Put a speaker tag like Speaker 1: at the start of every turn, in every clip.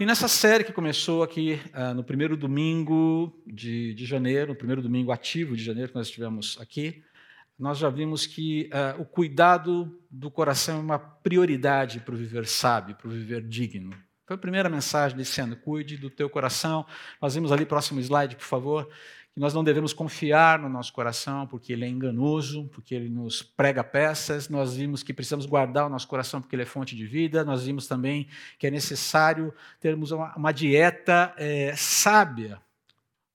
Speaker 1: E nessa série que começou aqui uh, no primeiro domingo de, de, janeiro, no primeiro domingo ativo de janeiro que nós estivemos aqui, nós já vimos que uh, o cuidado do coração é uma prioridade para o viver sábio, para o viver digno. Foi a primeira mensagem ano, cuide do teu coração. Nós vimos ali, próximo slide, por favor, que nós não devemos confiar no nosso coração, porque ele é enganoso, porque ele nos prega peças. Nós vimos que precisamos guardar o nosso coração, porque ele é fonte de vida. Nós vimos também que é necessário termos uma, uma dieta é, sábia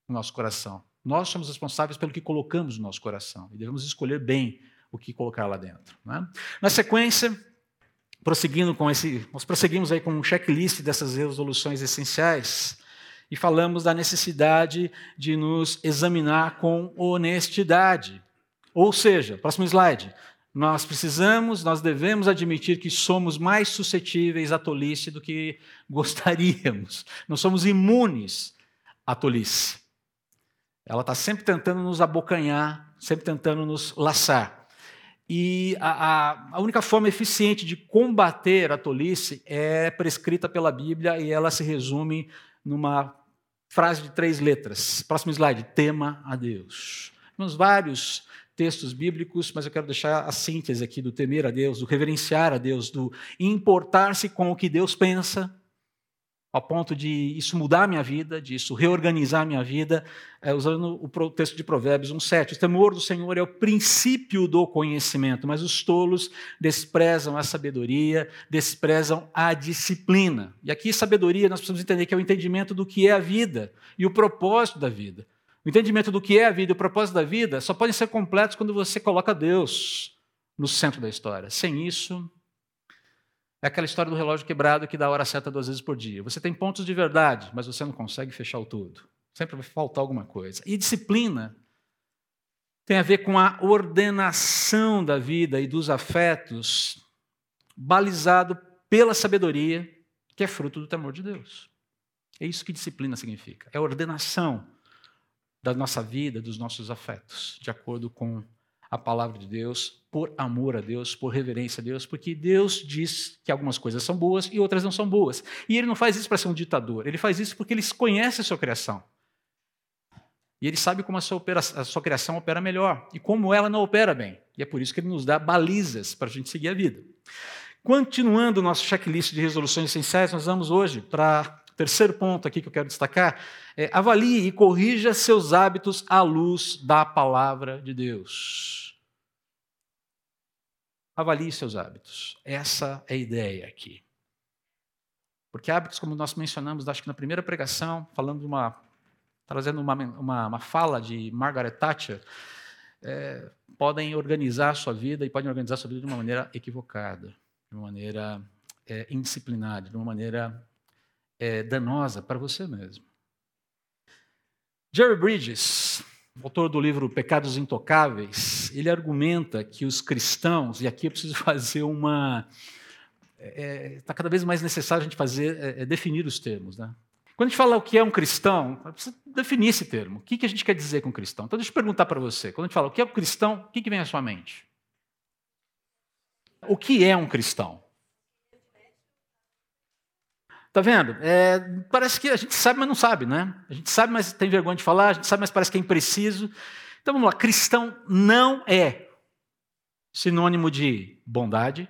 Speaker 1: no nosso coração. Nós somos responsáveis pelo que colocamos no nosso coração e devemos escolher bem o que colocar lá dentro. Né? Na sequência, prosseguindo com esse, nós prosseguimos aí com um checklist dessas resoluções essenciais e falamos da necessidade de nos examinar com honestidade. Ou seja, próximo slide. Nós precisamos, nós devemos admitir que somos mais suscetíveis à tolice do que gostaríamos. Não somos imunes à tolice. Ela está sempre tentando nos abocanhar, sempre tentando nos laçar. E a, a, a, única forma eficiente de combater a tolice é prescrita pela Bíblia e ela se resume numa frase de três letras. Próximo slide: tema a Deus. Temos vários textos bíblicos, mas eu quero deixar a síntese aqui do temer a Deus, do reverenciar a Deus, do importar-se com o que Deus pensa ao ponto de isso mudar a minha vida, de isso reorganizar minha vida, é, usando o texto de Provérbios 1,7. O temor do Senhor é o princípio do conhecimento, mas os tolos desprezam a sabedoria, desprezam a disciplina. E aqui, sabedoria, nós precisamos entender que é o entendimento do que é a vida e o propósito da vida. O entendimento do que é a vida e o propósito da vida só podem ser completos quando você coloca Deus no centro da história. Sem isso, é aquela história do relógio quebrado que dá a hora certa duas vezes por dia. Você tem pontos de verdade, mas você não consegue fechar o todo. Sempre vai faltar alguma coisa. E disciplina tem a ver com a ordenação da vida e dos afetos, balizado pela sabedoria, que é fruto do temor de Deus. É isso que disciplina significa. É a ordenação da nossa vida, dos nossos afetos, de acordo com a palavra de Deus, por amor a Deus, por reverência a Deus, porque Deus diz que algumas coisas são boas e outras não são boas. E ele não faz isso para ser um ditador, ele faz isso porque ele conhece a sua criação. E ele sabe como a sua, opera, a sua criação opera melhor e como ela não opera bem. E é por isso que ele nos dá balizas para a gente seguir a vida. Continuando o nosso checklist de resoluções essenciais, nós vamos hoje para terceiro ponto aqui que eu quero destacar. É, avalie e corrija seus hábitos à luz da palavra de Deus. Avalie seus hábitos. Essa é a ideia aqui. Porque hábitos, como nós mencionamos, acho que na primeira pregação, falando de uma, trazendo uma, uma, uma fala de Margaret Thatcher, é, podem organizar a sua vida e podem organizar a sua vida de uma maneira equivocada, de uma maneira é, indisciplinada, de uma maneira é, danosa para você mesmo. Jerry Bridges, autor do livro Pecados Intocáveis, ele argumenta que os cristãos, e aqui eu preciso fazer uma. Está é, tá cada vez mais necessário a gente fazer, é, é, definir os termos. Né? Quando a gente fala o que é um cristão, precisa definir esse termo. O que, que a gente quer dizer com cristão? Então, deixa eu perguntar para você. Quando a gente fala o que é um cristão, o que, que vem à sua mente? O que é um cristão? Tá vendo? É, parece que a gente sabe, mas não sabe, né? A gente sabe, mas tem vergonha de falar, a gente sabe, mas parece que é impreciso. Então vamos lá, cristão não é sinônimo de bondade,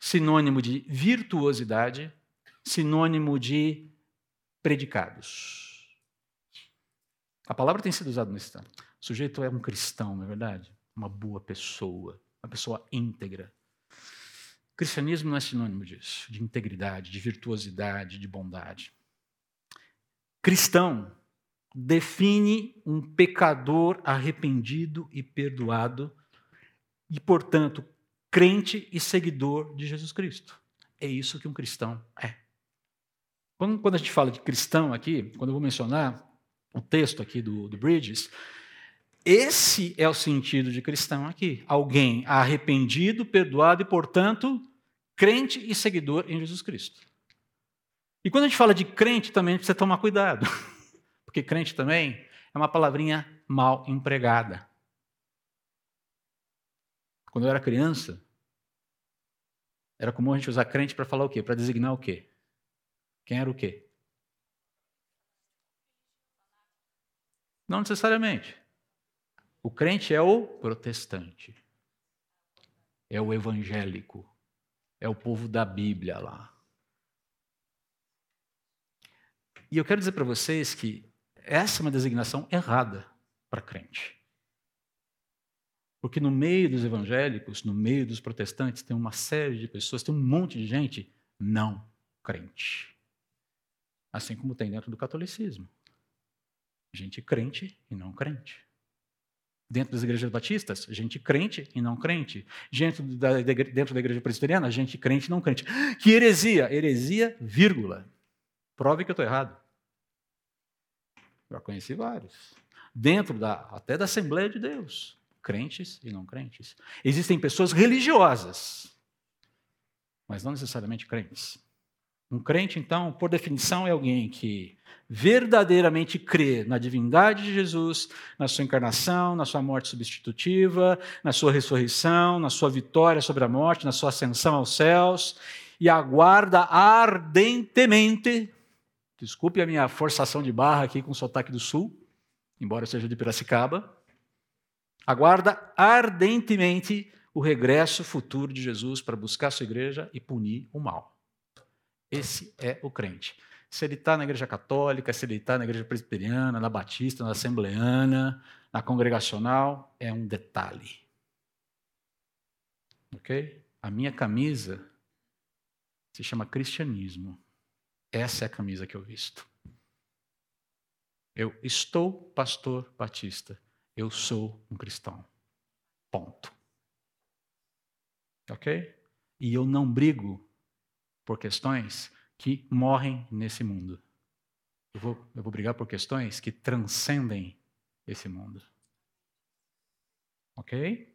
Speaker 1: sinônimo de virtuosidade, sinônimo de predicados. A palavra tem sido usada nesse tempo. O sujeito é um cristão, não é verdade? Uma boa pessoa, uma pessoa íntegra. Cristianismo não é sinônimo disso, de integridade, de virtuosidade, de bondade. Cristão define um pecador arrependido e perdoado e, portanto, crente e seguidor de Jesus Cristo. É isso que um cristão é. Quando, a gente fala de cristão aqui, quando eu vou mencionar o texto aqui do, do Bridges, esse é o sentido de cristão aqui. Alguém arrependido, perdoado e, portanto, crente e seguidor em Jesus Cristo. E quando a gente fala de crente, também precisa tomar cuidado. Porque crente também é uma palavrinha mal empregada. Quando eu era criança, era comum a gente usar crente para falar o quê? Para designar o quê? Quem era o quê? Não necessariamente. O crente é o protestante. É o evangélico. É o povo da Bíblia lá. E eu quero dizer para vocês que essa é uma designação errada para crente. Porque no meio dos evangélicos, no meio dos protestantes, tem uma série de pessoas, tem um monte de gente não crente. Assim como tem dentro do catolicismo. Gente crente e não crente. Dentro das igrejas batistas, gente crente e não crente. Dentro da, dentro da igreja presbiteriana, gente crente e não crente. Que heresia? Heresia, vírgula. Prove que eu estou errado. Já conheci vários. Dentro da, até da Assembleia de Deus. Crentes e não crentes. Existem pessoas religiosas, mas não necessariamente crentes. Um crente, então, por definição, é alguém que verdadeiramente crê na divindade de Jesus, na sua encarnação, na sua morte substitutiva, na sua ressurreição, na sua vitória sobre a morte, na sua ascensão aos céus, e aguarda ardentemente, desculpe a minha forçação de barra aqui com o sotaque do sul, embora eu seja de Piracicaba, aguarda ardentemente o regresso futuro de Jesus para buscar sua igreja e punir o mal. Esse é o crente. Se ele está na igreja católica, se ele está na igreja presbiteriana, na batista, na assembleana, na congregacional, é um detalhe. Ok? A minha camisa se chama cristianismo. Essa é a camisa que eu visto. Eu estou pastor batista. Eu sou um cristão. Ponto. Ok? E eu não brigo por questões que morrem nesse mundo. Eu vou, eu vou brigar por questões que transcendem esse mundo. Ok?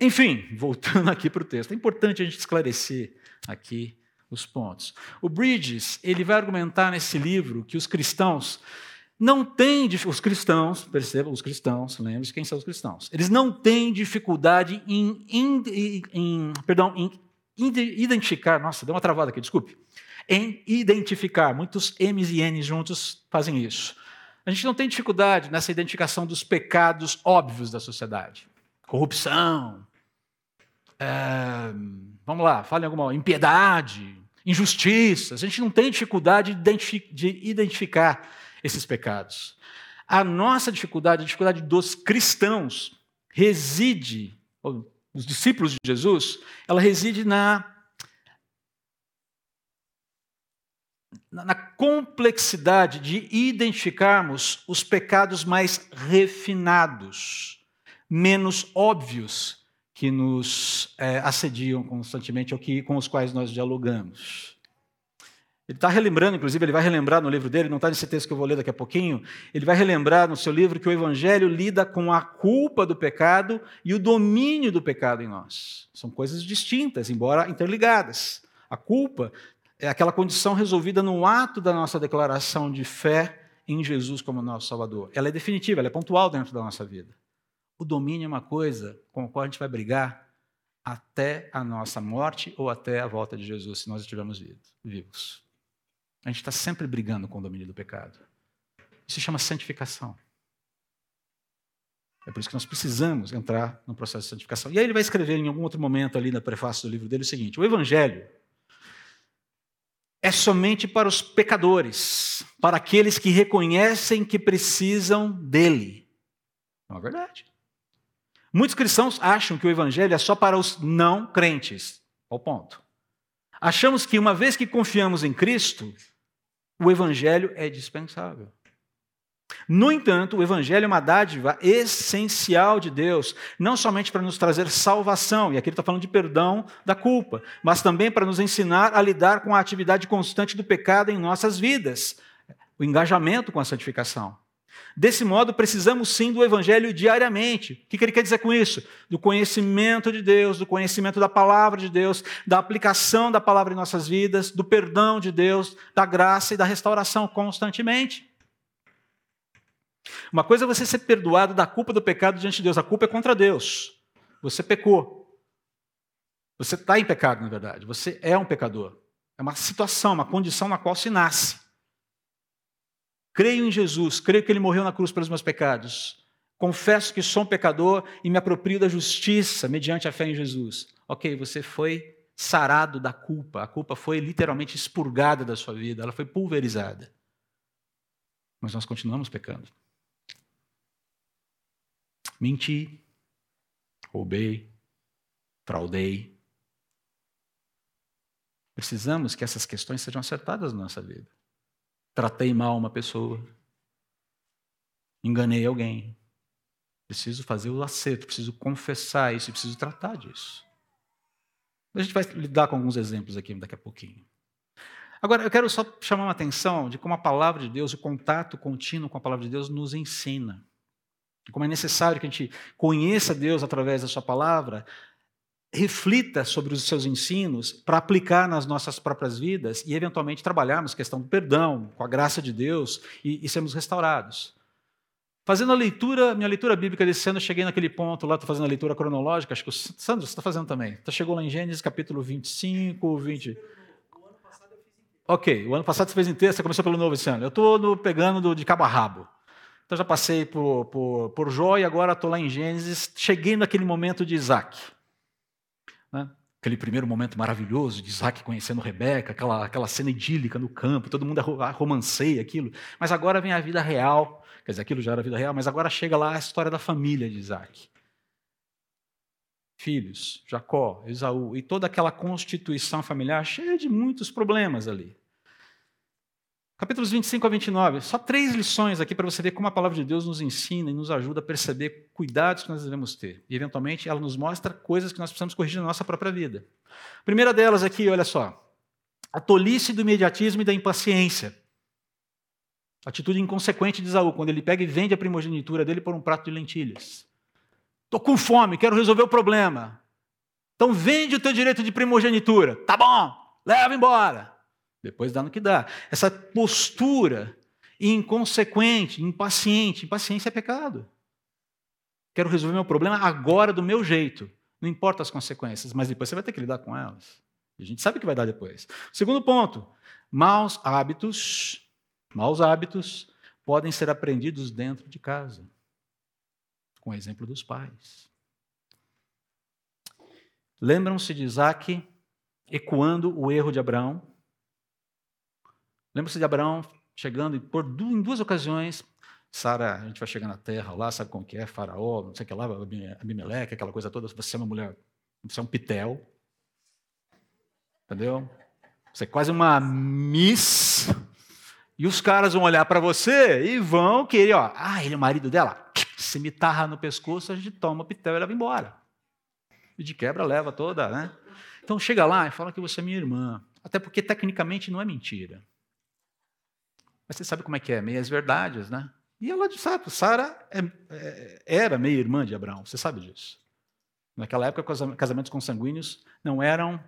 Speaker 1: Enfim, voltando aqui para o texto, é importante a gente esclarecer aqui os pontos. O Bridges ele vai argumentar nesse livro que os cristãos não têm os cristãos, percebam os cristãos, lembre-se quem são os cristãos. Eles não têm dificuldade em, em, em perdão, em identificar, nossa, deu uma travada aqui, desculpe. Em identificar, muitos M's e N's juntos fazem isso. A gente não tem dificuldade nessa identificação dos pecados óbvios da sociedade. Corrupção, é, vamos lá, falem alguma impiedade, injustiças. A gente não tem dificuldade de identificar esses pecados. A nossa dificuldade, a dificuldade dos cristãos, reside, os discípulos de Jesus, ela reside na, na complexidade de identificarmos os pecados mais refinados, menos óbvios, que nos é, assediam constantemente ou que, com os quais nós dialogamos. Ele está relembrando, inclusive, ele vai relembrar no livro dele, não está nesse texto que eu vou ler daqui a pouquinho, ele vai relembrar no seu livro que o Evangelho lida com a culpa do pecado e o domínio do pecado em nós. São coisas distintas, embora interligadas. A culpa é aquela condição resolvida no ato da nossa declaração de fé em Jesus como nosso Salvador. Ela é definitiva, ela é pontual dentro da nossa vida. O domínio é uma coisa com a qual a gente vai brigar até a nossa morte ou até a volta de Jesus, se nós estivermos vivos. A gente está sempre brigando com o domínio do pecado. Isso se chama santificação. É por isso que nós precisamos entrar no processo de santificação. E aí ele vai escrever em algum outro momento ali na prefácio do livro dele o seguinte: o Evangelho é somente para os pecadores, para aqueles que reconhecem que precisam dele. Não é verdade. Muitos cristãos acham que o Evangelho é só para os não crentes. Ao ponto. Achamos que uma vez que confiamos em Cristo, o evangelho é dispensável. No entanto, o evangelho é uma dádiva essencial de Deus, não somente para nos trazer salvação, e aqui ele está falando de perdão da culpa, mas também para nos ensinar a lidar com a atividade constante do pecado em nossas vidas, o engajamento com a santificação. Desse modo, precisamos sim do Evangelho diariamente. O que ele quer dizer com isso? Do conhecimento de Deus, do conhecimento da palavra de Deus, da aplicação da palavra em nossas vidas, do perdão de Deus, da graça e da restauração constantemente. Uma coisa é você ser perdoado da culpa do pecado diante de Deus, a culpa é contra Deus. Você pecou. Você está em pecado, na verdade. Você é um pecador. É uma situação, uma condição na qual se nasce. Creio em Jesus, creio que ele morreu na cruz pelos meus pecados. Confesso que sou um pecador e me aproprio da justiça mediante a fé em Jesus. Ok, você foi sarado da culpa. A culpa foi literalmente expurgada da sua vida, ela foi pulverizada. Mas nós continuamos pecando. Menti, roubei, fraudei. Precisamos que essas questões sejam acertadas na nossa vida. Tratei mal uma pessoa, enganei alguém. Preciso fazer o acerto, preciso confessar isso, preciso tratar disso. A gente vai lidar com alguns exemplos aqui daqui a pouquinho. Agora, eu quero só chamar uma atenção de como a palavra de Deus, o contato contínuo com a palavra de Deus, nos ensina. Como é necessário que a gente conheça Deus através da Sua palavra, reflita sobre os seus ensinos para aplicar nas nossas próprias vidas e, eventualmente, trabalharmos questão do perdão, com a graça de Deus e, e sermos restaurados. Fazendo a leitura, minha leitura bíblica desse ano, eu cheguei naquele ponto lá, estou fazendo a leitura cronológica, acho que o Sandro, está fazendo também. Então, chegou lá em Gênesis capítulo 25, 20. Ok, o ano passado você fez inteiro, você começou pelo novo esse ano. Eu estou pegando do, de cabo a rabo. Então já passei por, por, por Jó e agora estou lá em Gênesis, cheguei naquele momento de Isaac. Aquele primeiro momento maravilhoso de Isaac conhecendo Rebeca, aquela, aquela cena idílica no campo, todo mundo romanceia aquilo. Mas agora vem a vida real Quer dizer, aquilo já era vida real, mas agora chega lá a história da família de Isaac. Filhos, Jacó, Esaú, e toda aquela constituição familiar cheia de muitos problemas ali. Capítulos 25 a 29, só três lições aqui para você ver como a palavra de Deus nos ensina e nos ajuda a perceber cuidados que nós devemos ter. E, eventualmente, ela nos mostra coisas que nós precisamos corrigir na nossa própria vida. A primeira delas aqui, olha só. A tolice do imediatismo e da impaciência. Atitude inconsequente de Isaú, quando ele pega e vende a primogenitura dele por um prato de lentilhas. Estou com fome, quero resolver o problema. Então vende o teu direito de primogenitura. Tá bom, leva embora. Depois dá no que dá. Essa postura inconsequente, impaciente. Impaciência é pecado. Quero resolver meu problema agora do meu jeito. Não importa as consequências, mas depois você vai ter que lidar com elas. E a gente sabe o que vai dar depois. Segundo ponto, maus hábitos Maus hábitos podem ser aprendidos dentro de casa, com o exemplo dos pais. Lembram-se de Isaac ecoando o erro de Abraão? Lembram-se de Abraão chegando e por em duas ocasiões, Sara, a gente vai chegar na terra lá, sabe como que é, faraó, não sei o que lá, Abimeleque, aquela coisa toda, você é uma mulher, você é um pitel, entendeu? Você é quase uma miss e os caras vão olhar para você e vão querer, ó, ah, ele é o marido dela. Se me no pescoço, a gente toma pitel e leva embora. E de quebra leva toda, né? Então chega lá e fala que você é minha irmã. Até porque tecnicamente não é mentira. Mas você sabe como é que é, meias verdades, né? E ela sabe, Sara é, é, era meia irmã de Abraão, você sabe disso. Naquela época, casamentos consanguíneos não eram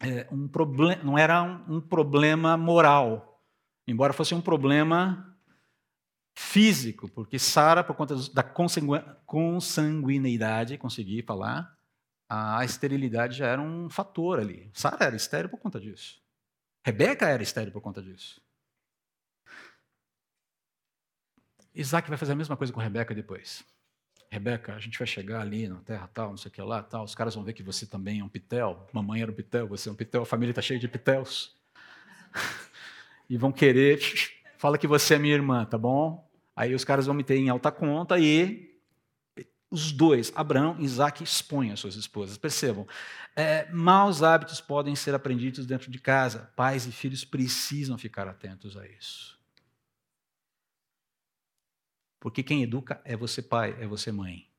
Speaker 1: é, um, problem, não era um, problema moral, embora fosse um problema físico, porque Sara, por conta da consanguineidade, consegui falar, a esterilidade já era um fator ali. Sara era estéril por conta disso. Rebeca era estéril por conta disso. Isaac vai fazer a mesma coisa com Rebeca depois. Rebeca, a gente vai chegar ali na terra tal, não sei o que lá, tal. Os caras vão ver que você também é um pitel. Mamãe era um pitel, você é um pitel. A família está cheia de pitels. e vão querer, fala que você é minha irmã, tá bom? Aí os caras vão me ter em alta conta e os dois, Abraão e Isaac, expõem as suas esposas. Percebam, é, maus hábitos podem ser aprendidos dentro de casa. Pais e filhos precisam ficar atentos a isso. Porque quem educa é você pai, é você mãe.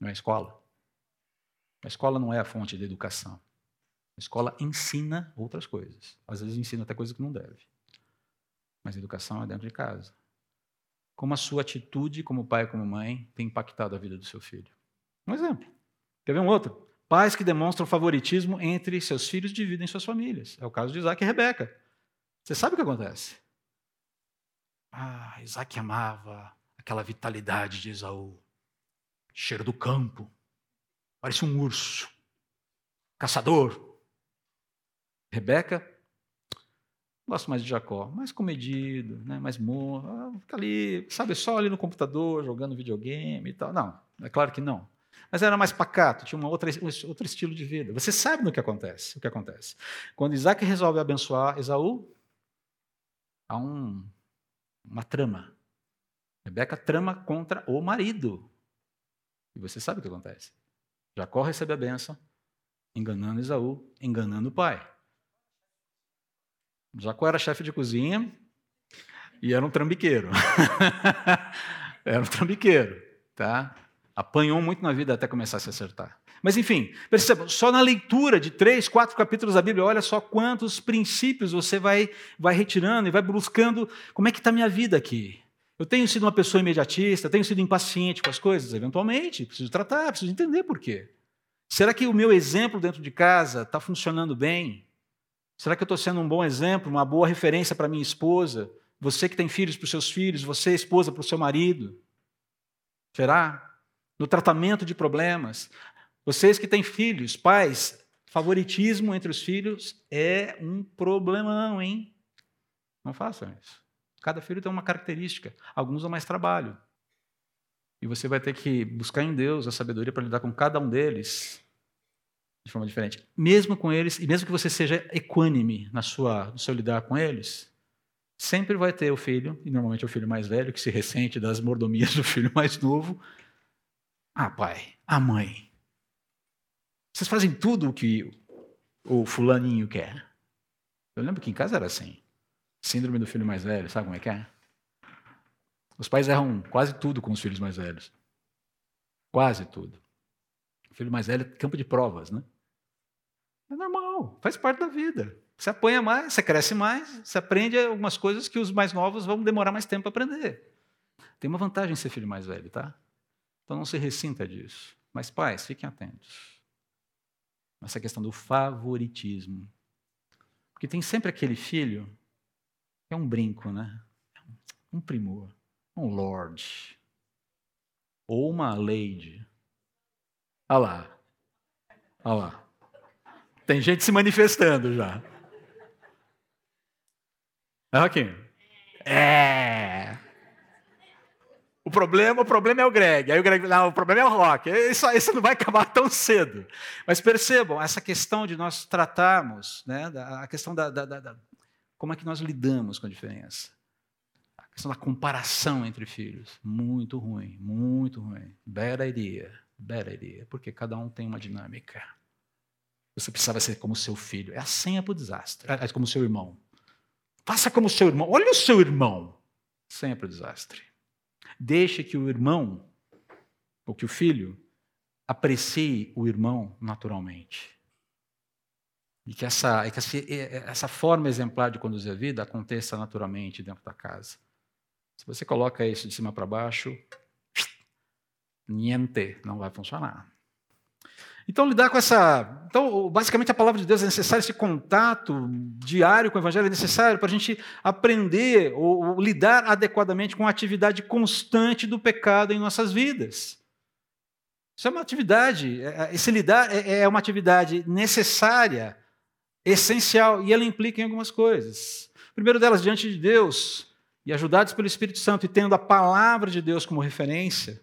Speaker 1: Não é a escola. A escola não é a fonte de educação. A escola ensina outras coisas. Às vezes ensina até coisas que não deve. Mas educação é dentro de casa. Como a sua atitude como pai e como mãe tem impactado a vida do seu filho. Um exemplo. Quer ver um outro? Pais que demonstram favoritismo entre seus filhos dividem suas famílias. É o caso de Isaac e Rebeca. Você sabe o que acontece? Ah, Isaac amava aquela vitalidade de Esaú. Cheiro do campo. Parece um urso. Caçador. Rebeca Gosto mais de Jacó, mais comedido, né? mais morro, ah, fica ali, sabe, só ali no computador, jogando videogame e tal. Não, é claro que não. Mas era mais pacato, tinha uma outra, outro estilo de vida. Você sabe no que acontece, o que acontece. Quando Isaac resolve abençoar Esaú, há um, uma trama. Rebeca trama contra o marido. E você sabe o que acontece. Jacó recebe a benção, enganando Esaú, enganando o pai. Jacó era chefe de cozinha e era um trambiqueiro. era um trambiqueiro, tá? Apanhou muito na vida até começar a se acertar. Mas enfim, perceba, só na leitura de três, quatro capítulos da Bíblia, olha só quantos princípios você vai, vai retirando e vai buscando como é que está a minha vida aqui. Eu tenho sido uma pessoa imediatista, tenho sido impaciente com as coisas, eventualmente, preciso tratar, preciso entender por quê. Será que o meu exemplo dentro de casa está funcionando bem? Será que eu estou sendo um bom exemplo, uma boa referência para minha esposa? Você que tem filhos para os seus filhos, você, esposa, para o seu marido? Será? No tratamento de problemas. Vocês que têm filhos, pais, favoritismo entre os filhos é um problemão, hein? Não façam isso. Cada filho tem uma característica. Alguns dão mais trabalho. E você vai ter que buscar em Deus a sabedoria para lidar com cada um deles de forma diferente. Mesmo com eles, e mesmo que você seja equânime na sua, no seu lidar com eles, sempre vai ter o filho, e normalmente é o filho mais velho, que se ressente das mordomias do filho mais novo. Ah, pai, a mãe. Vocês fazem tudo o que o fulaninho quer. Eu lembro que em casa era assim. Síndrome do filho mais velho, sabe como é que é? Os pais erram quase tudo com os filhos mais velhos. Quase tudo. O filho mais velho é campo de provas, né? É normal, faz parte da vida. Você apanha mais, você cresce mais, você aprende algumas coisas que os mais novos vão demorar mais tempo para aprender. Tem uma vantagem em ser filho mais velho, tá? Então não se ressinta disso. Mas pais, fiquem atentos. Essa questão do favoritismo. Porque tem sempre aquele filho é um brinco, né? Um primor, um lord. Ou uma lady. Olha lá. Olha lá. Tem gente se manifestando já. É, Joaquim? É. O problema, o problema é o Greg. Aí o Greg, não, o problema é o Rock. Isso, isso não vai acabar tão cedo. Mas percebam, essa questão de nós tratarmos, né, a questão da, da, da como é que nós lidamos com a diferença. A questão da comparação entre filhos. Muito ruim, muito ruim. Bad idea, bad idea. Porque cada um tem uma dinâmica. Você precisava ser como seu filho. É a senha para o desastre. É como seu irmão. Faça como seu irmão. Olha o seu irmão. Senha para o desastre. Deixe que o irmão, ou que o filho, aprecie o irmão naturalmente. E que essa, que essa forma exemplar de conduzir a vida aconteça naturalmente dentro da casa. Se você coloca isso de cima para baixo, niente, não vai funcionar. Então, lidar com essa. Então, basicamente, a palavra de Deus é necessária, esse contato diário com o Evangelho é necessário para a gente aprender ou, ou, lidar adequadamente com a atividade constante do pecado em nossas vidas. Isso é uma atividade, é, é, esse lidar é, é uma atividade necessária, essencial, e ela implica em algumas coisas. primeiro delas, diante de Deus, e ajudados pelo Espírito Santo, e tendo a palavra de Deus como referência,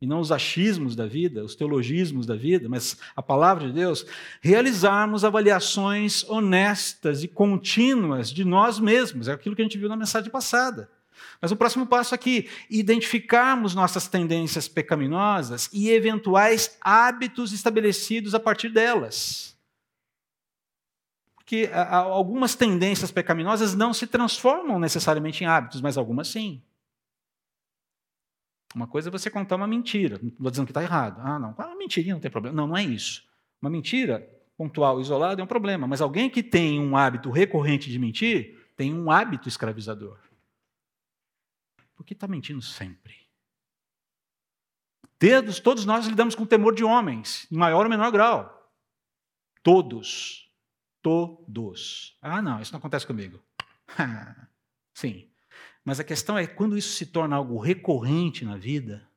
Speaker 1: e não os achismos da vida, os teologismos da vida, mas a palavra de Deus, realizarmos avaliações honestas e contínuas de nós mesmos. É aquilo que a gente viu na mensagem passada. Mas o próximo passo aqui, identificarmos nossas tendências pecaminosas e eventuais hábitos estabelecidos a partir delas. Porque algumas tendências pecaminosas não se transformam necessariamente em hábitos, mas algumas sim. Uma coisa é você contar uma mentira, não estou dizendo que está errado. Ah, não, uma mentirinha não tem problema. Não, não é isso. Uma mentira pontual, isolada, é um problema. Mas alguém que tem um hábito recorrente de mentir, tem um hábito escravizador. Porque está mentindo sempre. Dedos, todos nós lidamos com temor de homens, em maior ou menor grau. Todos. Todos. Ah, não, isso não acontece comigo. Sim. Mas a questão é quando isso se torna algo recorrente na vida,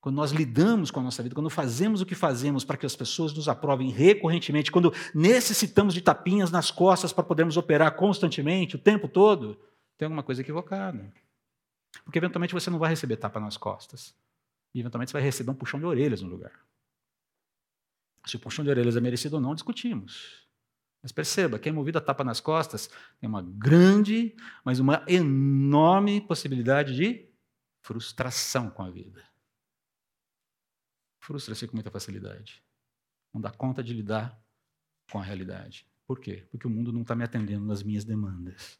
Speaker 1: quando nós lidamos com a nossa vida, quando fazemos o que fazemos para que as pessoas nos aprovem recorrentemente, quando necessitamos de tapinhas nas costas para podermos operar constantemente, o tempo todo, tem alguma coisa equivocada. Porque eventualmente você não vai receber tapa nas costas. E eventualmente você vai receber um puxão de orelhas no lugar. Se o puxão de orelhas é merecido ou não, discutimos. Mas perceba, quem é movido a tapa nas costas tem uma grande, mas uma enorme possibilidade de frustração com a vida frustra-se com muita facilidade. Não dá conta de lidar com a realidade. Por quê? Porque o mundo não está me atendendo nas minhas demandas.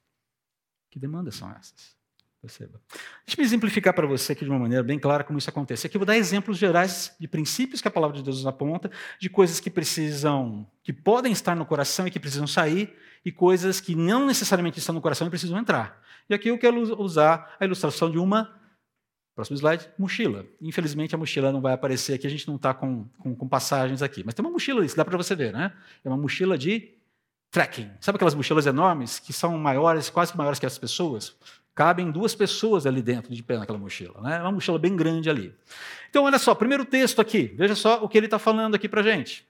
Speaker 1: Que demandas são essas? Perceba. Deixa eu exemplificar para você aqui de uma maneira bem clara como isso acontece. Aqui eu vou dar exemplos gerais de princípios que a palavra de Deus nos aponta, de coisas que precisam, que podem estar no coração e que precisam sair, e coisas que não necessariamente estão no coração e precisam entrar. E aqui eu quero usar a ilustração de uma Próximo slide, mochila. Infelizmente a mochila não vai aparecer aqui, a gente não está com, com, com, passagens aqui. Mas tem uma mochila, isso dá para você ver, né? É uma mochila de trekking. Sabe aquelas mochilas enormes que são maiores, quase maiores que as pessoas? Cabem duas pessoas ali dentro de pé naquela mochila. Né? É uma mochila bem grande ali. Então, olha só, primeiro texto aqui. Veja só o que ele está falando aqui para gente.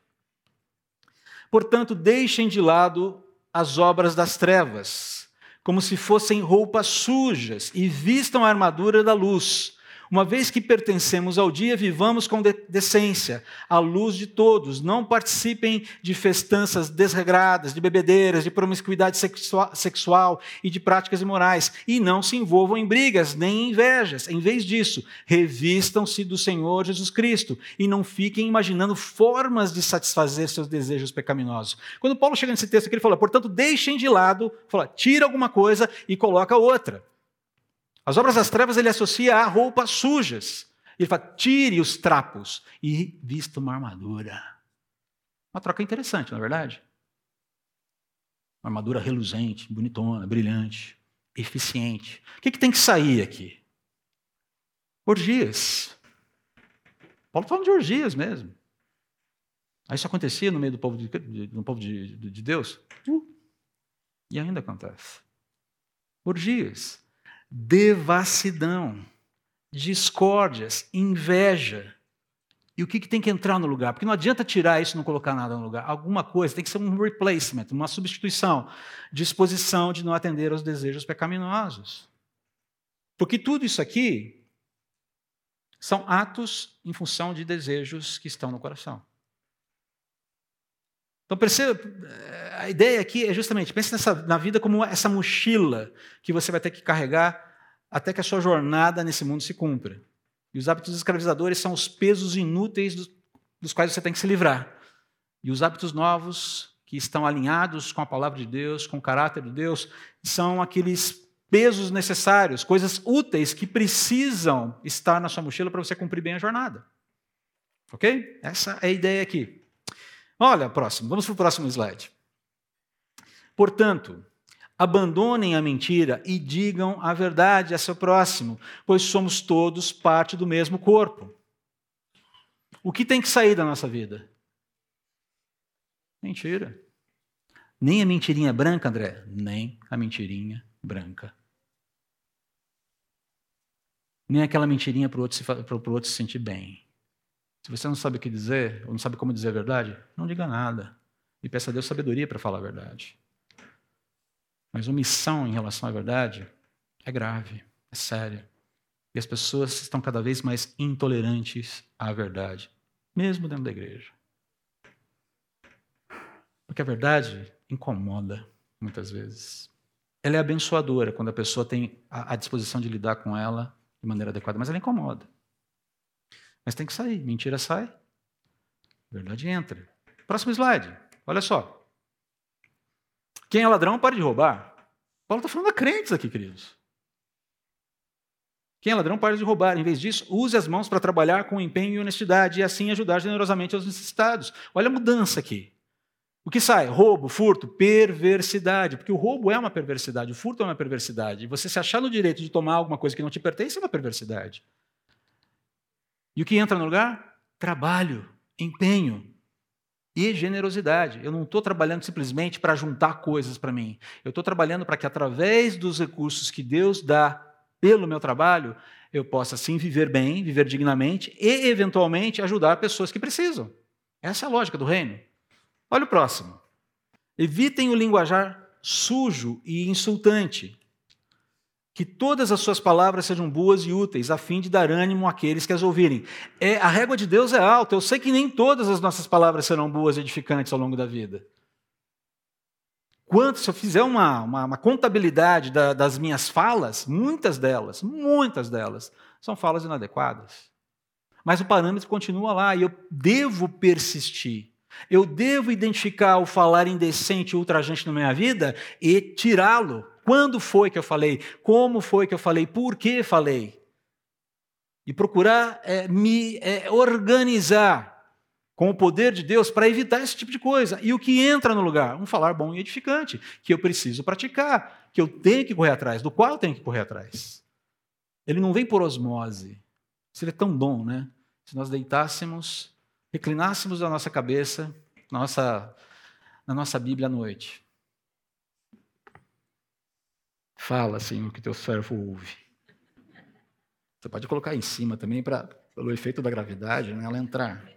Speaker 1: Portanto, deixem de lado as obras das trevas como se fossem roupas sujas, e vistam a armadura da luz. Uma vez que pertencemos ao dia, vivamos com decência, à luz de todos. Não participem de festanças desregradas, de bebedeiras, de promiscuidade sexual e de práticas imorais. E não se envolvam em brigas, nem em invejas. Em vez disso, revistam-se do Senhor Jesus Cristo e não fiquem imaginando formas de satisfazer seus desejos pecaminosos. Quando Paulo chega nesse texto aqui, ele fala: portanto, deixem de lado, fala, tira alguma coisa e coloca outra. As obras das trevas ele associa a roupas sujas. Ele fala: tire os trapos e vista uma armadura. Uma troca interessante, não é verdade? Uma armadura reluzente, bonitona, brilhante, eficiente. O que, que tem que sair aqui? Orgias. Paulo está falando de orgias mesmo. Aí isso acontecia no meio do povo de, povo de, de Deus? Uh, e ainda acontece. Orgias devassidão, discórdias, inveja. E o que, que tem que entrar no lugar? Porque não adianta tirar isso e não colocar nada no lugar. Alguma coisa tem que ser um replacement, uma substituição, disposição de não atender aos desejos pecaminosos. Porque tudo isso aqui são atos em função de desejos que estão no coração. Então perceba, a ideia aqui é justamente, pense nessa, na vida como essa mochila que você vai ter que carregar até que a sua jornada nesse mundo se cumpra. E os hábitos escravizadores são os pesos inúteis dos, dos quais você tem que se livrar. E os hábitos novos, que estão alinhados com a palavra de Deus, com o caráter de Deus, são aqueles pesos necessários, coisas úteis que precisam estar na sua mochila para você cumprir bem a jornada. Ok? Essa é a ideia aqui. Olha, próximo, vamos para o próximo slide. Portanto, abandonem a mentira e digam a verdade a seu próximo, pois somos todos parte do mesmo corpo. O que tem que sair da nossa vida? Mentira. Nem a mentirinha branca, André? Nem a mentirinha branca. Nem aquela mentirinha para o outro, outro se sentir bem. Se você não sabe o que dizer, ou não sabe como dizer a verdade, não diga nada. E peça a Deus sabedoria para falar a verdade. Mas omissão em relação à verdade é grave, é séria. E as pessoas estão cada vez mais intolerantes à verdade, mesmo dentro da igreja. Porque a verdade incomoda muitas vezes. Ela é abençoadora quando a pessoa tem a, disposição de lidar com ela de maneira adequada, mas ela incomoda. Mas tem que sair. Mentira sai, verdade entra. Próximo slide. Olha só. Quem é ladrão, pare de roubar. Paulo está falando a crentes aqui, queridos. Quem é ladrão, pare de roubar. Em vez disso, use as mãos para trabalhar com empenho e honestidade e assim ajudar generosamente aos necessitados. Olha a mudança aqui. O que sai? Roubo, furto, perversidade. Porque o roubo é uma perversidade, o furto é uma perversidade. Você se achar no direito de tomar alguma coisa que não te pertence é uma perversidade. E o que entra no lugar? Trabalho, empenho e generosidade. Eu não estou trabalhando simplesmente para juntar coisas para mim. Eu estou trabalhando para que, através dos recursos que Deus dá pelo meu trabalho, eu possa sim viver bem, viver dignamente e, eventualmente, ajudar pessoas que precisam. Essa é a lógica do reino. Olha o próximo. Evitem o linguajar sujo e insultante. Que todas as suas palavras sejam boas e úteis, a fim de dar ânimo àqueles que as ouvirem. É, a régua de Deus é alta. Eu sei que nem todas as nossas palavras serão boas e edificantes ao longo da vida. Quanto, se eu fizer uma, uma, uma contabilidade da, das minhas falas, muitas delas, muitas delas, são falas inadequadas. Mas o parâmetro continua lá e eu devo persistir. Eu devo identificar o falar indecente e ultrajante na minha vida e tirá-lo. Quando foi que eu falei? Como foi que eu falei? Por que falei? E procurar é, me é, organizar com o poder de Deus para evitar esse tipo de coisa. E o que entra no lugar? Um falar bom e edificante, que eu preciso praticar, que eu tenho que correr atrás, do qual eu tenho que correr atrás. Ele não vem por osmose. Seria tão bom, né? Se nós deitássemos, reclinássemos a nossa cabeça nossa, na nossa Bíblia à noite. Fala, Senhor, que teu servo ouve. Você pode colocar em cima também para pelo efeito da gravidade, né, ela entrar.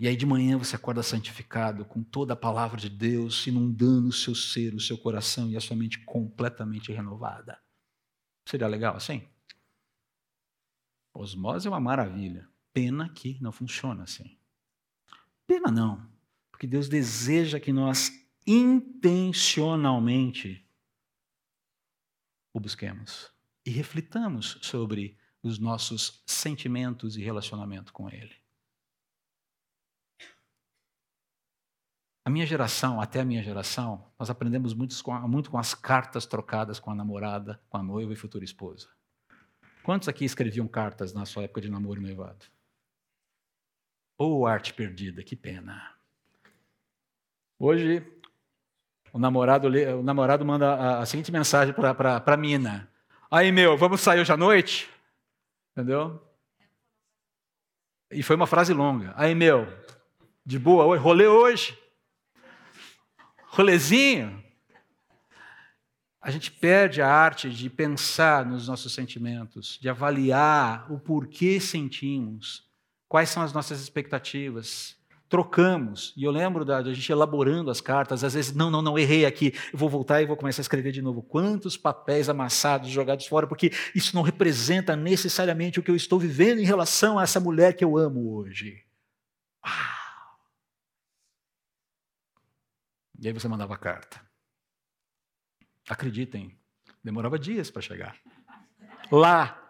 Speaker 1: E aí de manhã você acorda santificado, com toda a palavra de Deus inundando o seu ser, o seu coração e a sua mente completamente renovada. Seria legal assim? Osmose é uma maravilha. Pena que não funciona assim. Pena não, porque Deus deseja que nós intencionalmente o busquemos e reflitamos sobre os nossos sentimentos e relacionamento com Ele. A minha geração, até a minha geração, nós aprendemos muito com, muito com as cartas trocadas com a namorada, com a noiva e futura esposa. Quantos aqui escreviam cartas na sua época de namoro e noivado? Ou oh, arte perdida, que pena. Hoje, o namorado, o namorado manda a, a seguinte mensagem para a mina. Aí, meu, vamos sair hoje à noite? Entendeu? E foi uma frase longa. Aí, meu, de boa, rolê hoje rolezinho, a gente perde a arte de pensar nos nossos sentimentos, de avaliar o porquê sentimos, quais são as nossas expectativas. Trocamos, e eu lembro da, da gente elaborando as cartas, às vezes, não, não, não, errei aqui, eu vou voltar e vou começar a escrever de novo. Quantos papéis amassados, jogados fora, porque isso não representa necessariamente o que eu estou vivendo em relação a essa mulher que eu amo hoje. Ah! E aí você mandava a carta. Acreditem, demorava dias para chegar. Lá.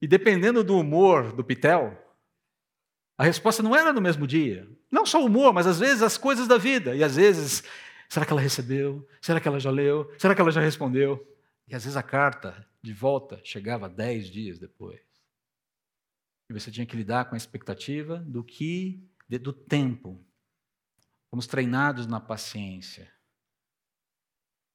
Speaker 1: E dependendo do humor do Pitel, a resposta não era no mesmo dia. Não só o humor, mas às vezes as coisas da vida. E às vezes, será que ela recebeu? Será que ela já leu? Será que ela já respondeu? E às vezes a carta de volta chegava dez dias depois. E você tinha que lidar com a expectativa do que, do tempo Fomos treinados na paciência.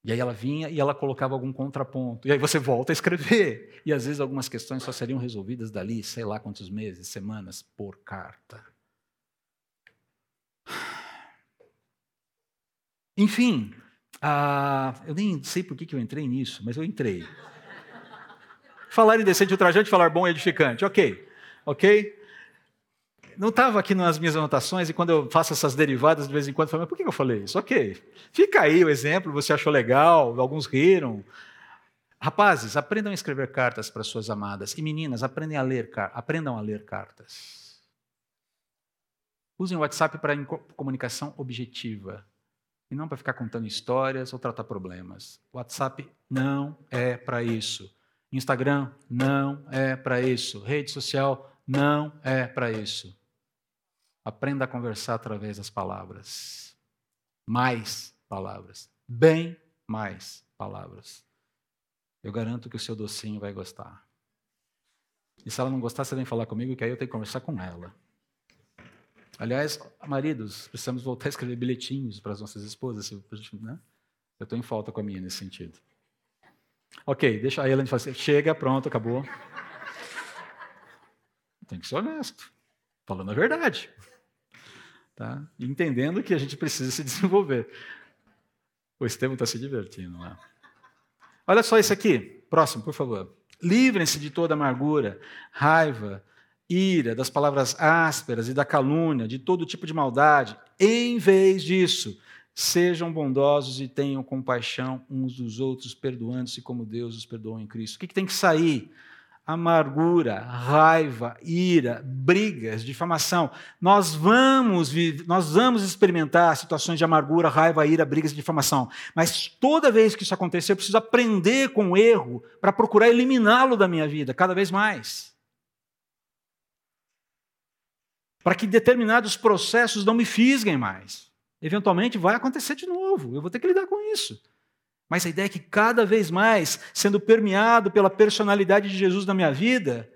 Speaker 1: E aí ela vinha e ela colocava algum contraponto. E aí você volta a escrever. E às vezes algumas questões só seriam resolvidas dali, sei lá quantos meses, semanas, por carta. Enfim, ah, eu nem sei por que, que eu entrei nisso, mas eu entrei. falar indecente, ultrajante, falar bom e edificante. Ok, ok? Não estava aqui nas minhas anotações, e quando eu faço essas derivadas de vez em quando, eu falo, mas por que eu falei isso? Ok, fica aí o exemplo, você achou legal, alguns riram. Rapazes, aprendam a escrever cartas para suas amadas. E meninas, aprendem a ler, aprendam a ler cartas. Usem o WhatsApp para comunicação objetiva. E não para ficar contando histórias ou tratar problemas. WhatsApp não é para isso. Instagram não é para isso. Rede social não é para isso. Aprenda a conversar através das palavras. Mais palavras. Bem mais palavras. Eu garanto que o seu docinho vai gostar. E se ela não gostar, você vem falar comigo, que aí eu tenho que conversar com ela. Aliás, maridos, precisamos voltar a escrever bilhetinhos para as nossas esposas. Né? Eu estou em falta com a minha nesse sentido. Ok, deixa a Ellen fazer. Chega, pronto, acabou. Tem que ser honesto. Falando a verdade. Tá? Entendendo que a gente precisa se desenvolver. O Estevam está se divertindo lá. Olha só isso aqui. Próximo, por favor. Livrem-se de toda amargura, raiva, ira, das palavras ásperas e da calúnia, de todo tipo de maldade. Em vez disso, sejam bondosos e tenham compaixão uns dos outros, perdoando-se como Deus os perdoou em Cristo. O que, que tem que sair? Amargura, raiva, ira, brigas, difamação. Nós vamos, nós vamos experimentar situações de amargura, raiva, ira, brigas e difamação. Mas toda vez que isso acontecer, eu preciso aprender com o erro para procurar eliminá-lo da minha vida, cada vez mais. Para que determinados processos não me fisguem mais. Eventualmente vai acontecer de novo, eu vou ter que lidar com isso. Mas a ideia é que cada vez mais, sendo permeado pela personalidade de Jesus na minha vida,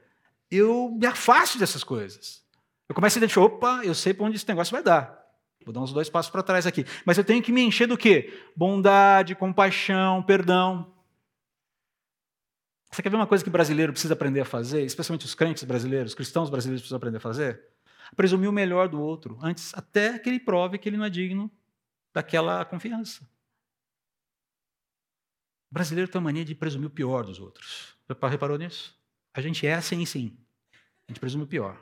Speaker 1: eu me afaste dessas coisas. Eu começo a identificar, opa, eu sei para onde esse negócio vai dar. Vou dar uns dois passos para trás aqui. Mas eu tenho que me encher do quê? Bondade, compaixão, perdão. Você quer ver uma coisa que o brasileiro precisa aprender a fazer, especialmente os crentes brasileiros, os cristãos brasileiros precisam aprender a fazer? Presumir o melhor do outro, antes até que ele prove que ele não é digno daquela confiança. O brasileiro tem a mania de presumir o pior dos outros. Reparou nisso? A gente é assim, sim. A gente presume o pior.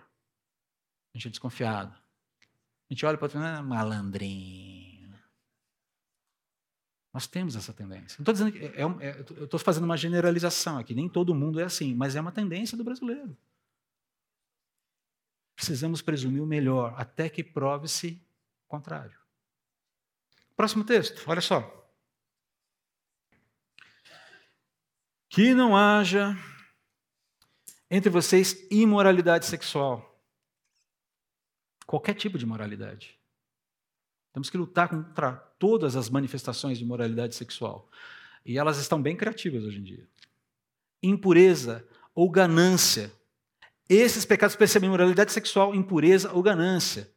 Speaker 1: A gente é desconfiado. A gente olha para o outro ah, malandrinho. Nós temos essa tendência. Não estou dizendo que é, é, eu estou fazendo uma generalização aqui. Nem todo mundo é assim, mas é uma tendência do brasileiro. Precisamos presumir o melhor, até que prove-se o contrário. Próximo texto, olha só. Que não haja entre vocês imoralidade sexual. Qualquer tipo de moralidade. Temos que lutar contra todas as manifestações de moralidade sexual. E elas estão bem criativas hoje em dia. Impureza ou ganância. Esses pecados percebem moralidade sexual, impureza ou ganância.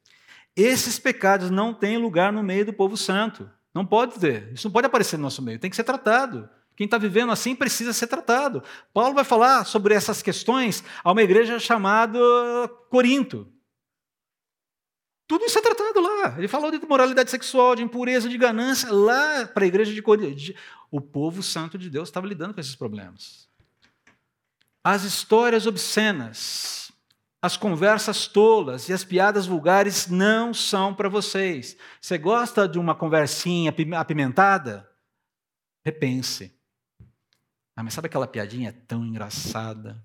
Speaker 1: Esses pecados não têm lugar no meio do povo santo. Não pode ter. Isso não pode aparecer no nosso meio. Tem que ser tratado. Quem está vivendo assim precisa ser tratado. Paulo vai falar sobre essas questões a uma igreja chamada Corinto. Tudo isso é tratado lá. Ele falou de moralidade sexual, de impureza, de ganância, lá para a igreja de Corinto. O povo santo de Deus estava lidando com esses problemas. As histórias obscenas, as conversas tolas e as piadas vulgares não são para vocês. Você gosta de uma conversinha apimentada? Repense. Ah, mas sabe aquela piadinha tão engraçada?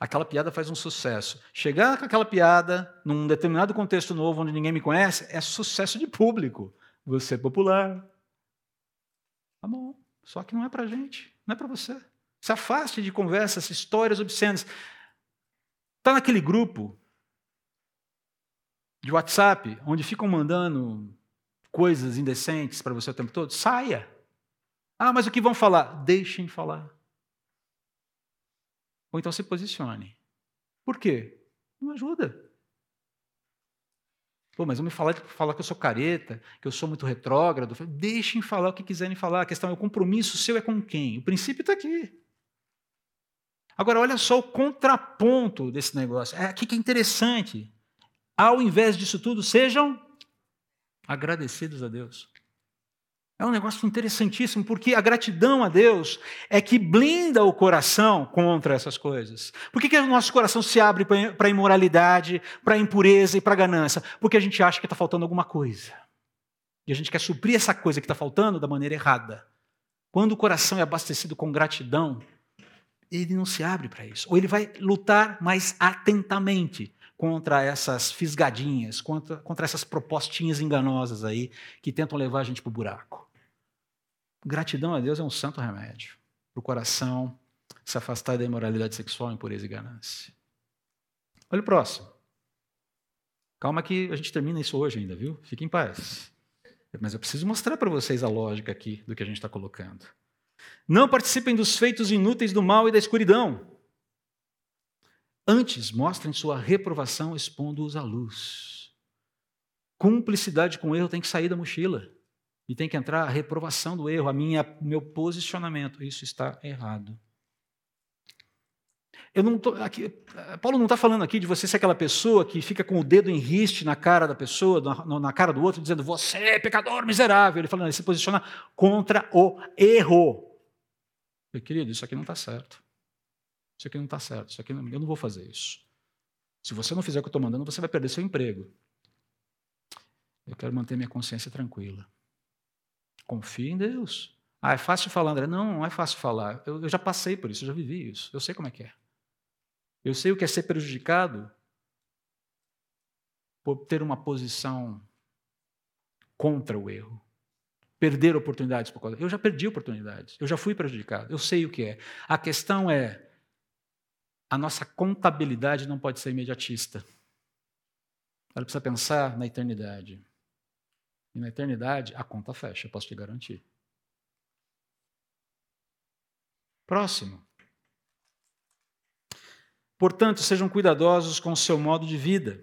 Speaker 1: Aquela piada faz um sucesso. Chegar com aquela piada num determinado contexto novo onde ninguém me conhece é sucesso de público. Você é popular. Tá bom. Só que não é para gente, não é para você. Se afaste de conversas, histórias obscenas. Está naquele grupo de WhatsApp onde ficam mandando coisas indecentes para você o tempo todo? Saia. Ah, mas o que vão falar? Deixem falar. Ou então se posicione. Por quê? Não ajuda. Pô, mas vão me falar, falar que eu sou careta, que eu sou muito retrógrado. Deixem falar o que quiserem falar. A questão é o compromisso seu é com quem? O princípio está aqui. Agora, olha só o contraponto desse negócio. É aqui que é interessante. Ao invés disso tudo, sejam agradecidos a Deus. É um negócio interessantíssimo, porque a gratidão a Deus é que blinda o coração contra essas coisas. Por que, que o nosso coração se abre para a imoralidade, para a impureza e para a ganância? Porque a gente acha que está faltando alguma coisa. E a gente quer suprir essa coisa que está faltando da maneira errada. Quando o coração é abastecido com gratidão, ele não se abre para isso. Ou ele vai lutar mais atentamente contra essas fisgadinhas, contra, contra essas propostinhas enganosas aí que tentam levar a gente para o buraco. Gratidão a Deus é um santo remédio para o coração se afastar da imoralidade sexual, impureza e ganância. Olha o próximo. Calma que a gente termina isso hoje ainda, viu? Fique em paz. Mas eu preciso mostrar para vocês a lógica aqui do que a gente está colocando. Não participem dos feitos inúteis do mal e da escuridão. Antes, mostrem sua reprovação expondo-os à luz. Cumplicidade com o erro tem que sair da mochila. E tem que entrar a reprovação do erro, a minha meu posicionamento. Isso está errado. Eu não tô aqui, Paulo não está falando aqui de você ser aquela pessoa que fica com o dedo em riste na cara da pessoa, na, na cara do outro, dizendo você é pecador miserável. Ele falando, ele se posiciona contra o erro. Falei, querido, isso aqui não está certo. Isso aqui não está certo. Isso aqui não, eu não vou fazer isso. Se você não fizer o que eu estou mandando, você vai perder seu emprego. Eu quero manter minha consciência tranquila. Confie em Deus. Ah, é fácil falar, André. Não, não é fácil falar. Eu, eu já passei por isso, eu já vivi isso. Eu sei como é que é. Eu sei o que é ser prejudicado por ter uma posição contra o erro. Perder oportunidades por causa. Eu já perdi oportunidades. Eu já fui prejudicado. Eu sei o que é. A questão é a nossa contabilidade não pode ser imediatista. Ela precisa pensar na eternidade. E na eternidade, a conta fecha, posso te garantir. Próximo. Portanto, sejam cuidadosos com o seu modo de vida.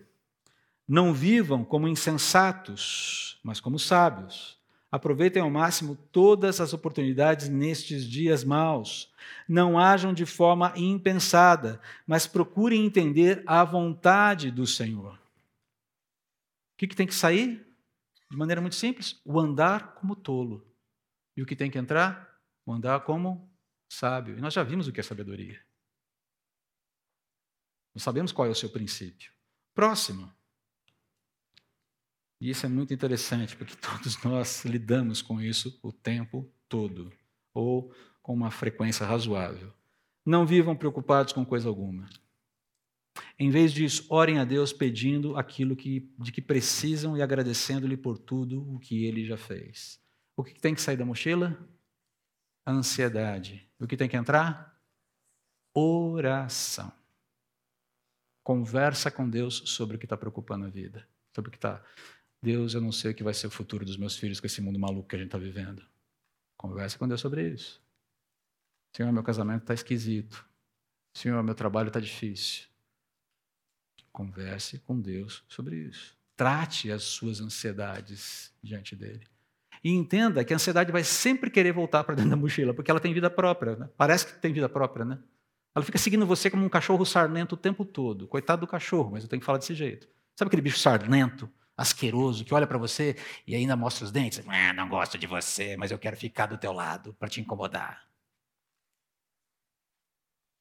Speaker 1: Não vivam como insensatos, mas como sábios. Aproveitem ao máximo todas as oportunidades nestes dias maus. Não hajam de forma impensada, mas procurem entender a vontade do Senhor. O que, que tem que sair? De maneira muito simples, o andar como tolo. E o que tem que entrar? O andar como sábio. E nós já vimos o que é sabedoria. Nós sabemos qual é o seu princípio. Próximo. E isso é muito interessante, porque todos nós lidamos com isso o tempo todo, ou com uma frequência razoável. Não vivam preocupados com coisa alguma. Em vez disso, orem a Deus pedindo aquilo que, de que precisam e agradecendo-lhe por tudo o que ele já fez. O que tem que sair da mochila? Ansiedade. O que tem que entrar? Oração. Conversa com Deus sobre o que está preocupando a vida. Sobre o que está. Deus, eu não sei o que vai ser o futuro dos meus filhos com esse mundo maluco que a gente está vivendo. Conversa com Deus sobre isso. Senhor, meu casamento está esquisito. Senhor, meu trabalho está difícil. Converse com Deus sobre isso. Trate as suas ansiedades diante dele. E entenda que a ansiedade vai sempre querer voltar para dentro da mochila, porque ela tem vida própria. Né? Parece que tem vida própria, né? Ela fica seguindo você como um cachorro sarnento o tempo todo. Coitado do cachorro, mas eu tenho que falar desse jeito. Sabe aquele bicho sarnento, asqueroso, que olha para você e ainda mostra os dentes? Ah, não gosto de você, mas eu quero ficar do teu lado para te incomodar.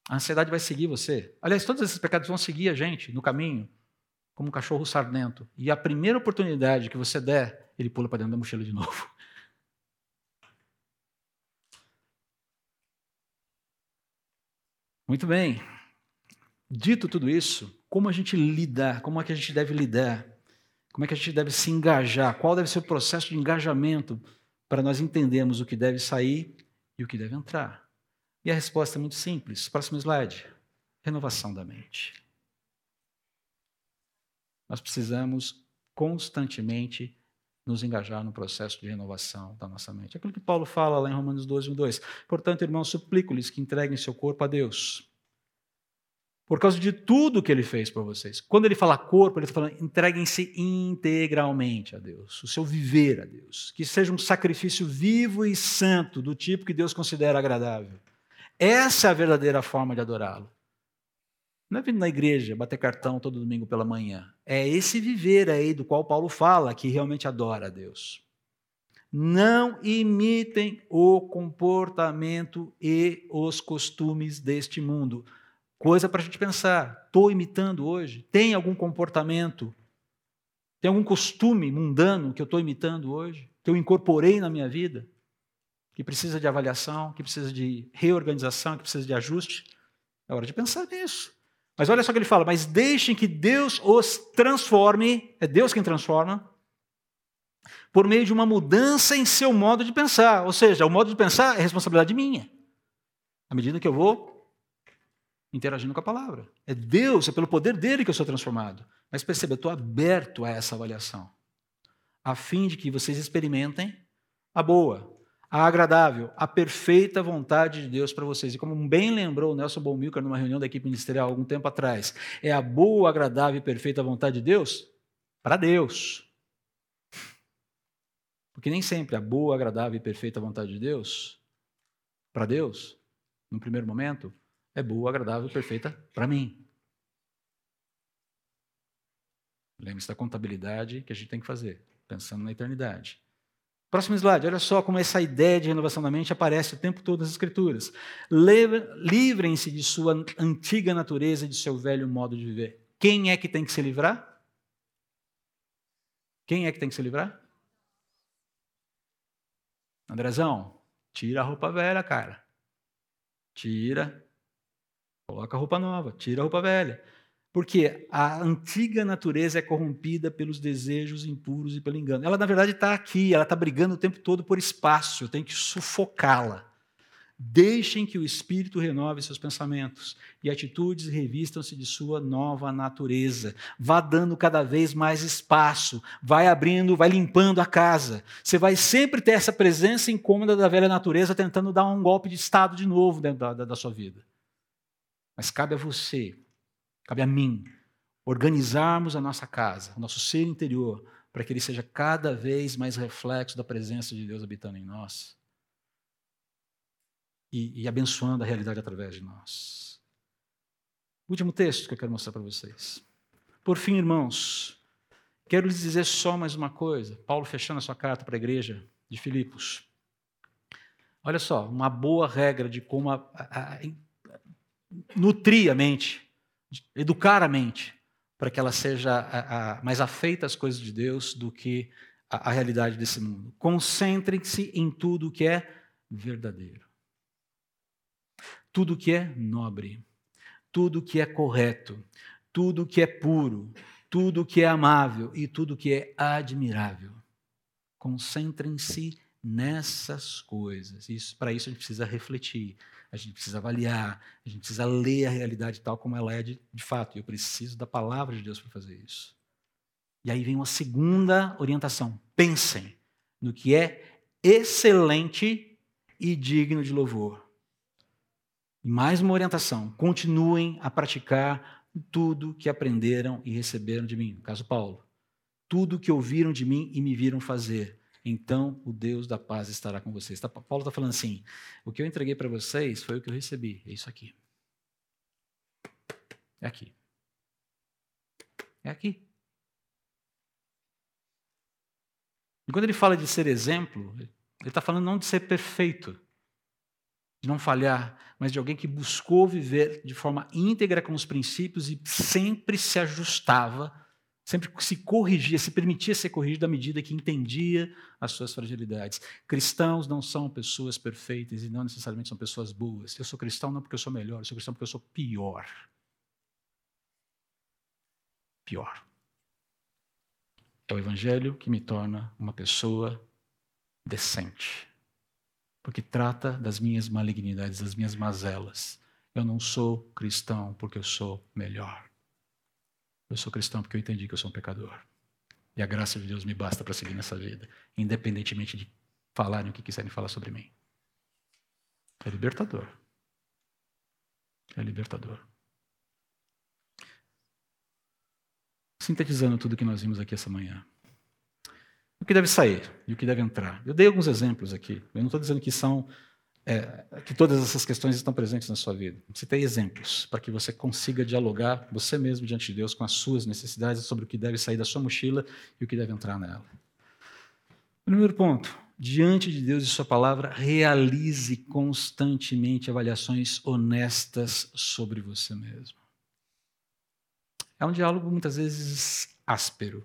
Speaker 1: A ansiedade vai seguir você. Aliás, todos esses pecados vão seguir a gente no caminho, como um cachorro sarnento. E a primeira oportunidade que você der, ele pula para dentro da mochila de novo. Muito bem. Dito tudo isso, como a gente lidar? Como é que a gente deve lidar? Como é que a gente deve se engajar? Qual deve ser o processo de engajamento para nós entendermos o que deve sair e o que deve entrar? E a resposta é muito simples. Próximo slide. Renovação da mente. Nós precisamos constantemente nos engajar no processo de renovação da nossa mente. Aquilo que Paulo fala lá em Romanos 12, 2. Portanto, irmãos, suplico-lhes que entreguem seu corpo a Deus. Por causa de tudo que ele fez por vocês. Quando ele fala corpo, ele está falando entreguem-se integralmente a Deus, o seu viver a Deus. Que seja um sacrifício vivo e santo, do tipo que Deus considera agradável. Essa é a verdadeira forma de adorá-lo. Não é vir na igreja, bater cartão todo domingo pela manhã. É esse viver aí do qual Paulo fala que realmente adora a Deus. Não imitem o comportamento e os costumes deste mundo. Coisa para a gente pensar. Estou imitando hoje? Tem algum comportamento? Tem algum costume mundano que eu estou imitando hoje? Que eu incorporei na minha vida? Que precisa de avaliação, que precisa de reorganização, que precisa de ajuste? É hora de pensar nisso. Mas olha só o que ele fala: mas deixem que Deus os transforme, é Deus quem transforma, por meio de uma mudança em seu modo de pensar. Ou seja, o modo de pensar é responsabilidade minha. À medida que eu vou interagindo com a palavra. É Deus, é pelo poder dele que eu sou transformado. Mas perceba, eu estou aberto a essa avaliação, a fim de que vocês experimentem a boa, a agradável, a perfeita vontade de Deus para vocês. E como bem lembrou o Nelson Bomilcar numa reunião da equipe ministerial algum tempo atrás, é a boa, agradável e perfeita vontade de Deus para Deus. Porque nem sempre a boa, agradável e perfeita vontade de Deus para Deus, no primeiro momento, é boa, agradável e perfeita para mim. Lembre-se da contabilidade que a gente tem que fazer, pensando na eternidade. Próximo slide, olha só como essa ideia de renovação da mente aparece o tempo todo nas Escrituras. Livrem-se de sua antiga natureza de seu velho modo de viver. Quem é que tem que se livrar? Quem é que tem que se livrar? Andrezão, tira a roupa velha, cara. Tira. Coloca a roupa nova, tira a roupa velha. Porque a antiga natureza é corrompida pelos desejos impuros e pelo engano. Ela, na verdade, está aqui, ela está brigando o tempo todo por espaço, eu tenho que sufocá-la. Deixem que o Espírito renove seus pensamentos e atitudes revistam-se de sua nova natureza. Vá dando cada vez mais espaço, vai abrindo, vai limpando a casa. Você vai sempre ter essa presença incômoda da velha natureza tentando dar um golpe de Estado de novo dentro da, da, da sua vida. Mas cabe a você cabe a mim, organizarmos a nossa casa, o nosso ser interior, para que ele seja cada vez mais reflexo da presença de Deus habitando em nós e, e abençoando a realidade através de nós. Último texto que eu quero mostrar para vocês. Por fim, irmãos, quero lhes dizer só mais uma coisa. Paulo fechando a sua carta para a igreja de Filipos. Olha só, uma boa regra de como a, a, a, nutrir a mente educar a mente para que ela seja a, a, mais afeita às coisas de Deus do que a, a realidade desse mundo. Concentrem-se em tudo que é verdadeiro, tudo que é nobre, tudo que é correto, tudo que é puro, tudo que é amável e tudo que é admirável. Concentrem-se nessas coisas. Isso, para isso a gente precisa refletir, a gente precisa avaliar, a gente precisa ler a realidade tal como ela é de, de fato. E eu preciso da palavra de Deus para fazer isso. E aí vem uma segunda orientação. Pensem no que é excelente e digno de louvor. E mais uma orientação. Continuem a praticar tudo que aprenderam e receberam de mim. No caso, Paulo. Tudo que ouviram de mim e me viram fazer então o Deus da paz estará com vocês. Tá, Paulo está falando assim: o que eu entreguei para vocês foi o que eu recebi. É isso aqui. É aqui. É aqui. E quando ele fala de ser exemplo, ele está falando não de ser perfeito, de não falhar, mas de alguém que buscou viver de forma íntegra com os princípios e sempre se ajustava sempre se corrigia, se permitia ser corrigido à medida que entendia as suas fragilidades. Cristãos não são pessoas perfeitas e não necessariamente são pessoas boas. Eu sou cristão não porque eu sou melhor, eu sou cristão porque eu sou pior. Pior. É o evangelho que me torna uma pessoa decente. Porque trata das minhas malignidades, das minhas mazelas. Eu não sou cristão porque eu sou melhor. Eu sou cristão porque eu entendi que eu sou um pecador. E a graça de Deus me basta para seguir nessa vida, independentemente de falarem o que quiserem falar sobre mim. É libertador. É libertador. Sintetizando tudo que nós vimos aqui essa manhã. O que deve sair e o que deve entrar. Eu dei alguns exemplos aqui. Eu não estou dizendo que são é, que todas essas questões estão presentes na sua vida. Você tem exemplos para que você consiga dialogar você mesmo diante de Deus com as suas necessidades sobre o que deve sair da sua mochila e o que deve entrar nela. Primeiro ponto: diante de Deus e Sua palavra, realize constantemente avaliações honestas sobre você mesmo. É um diálogo muitas vezes áspero,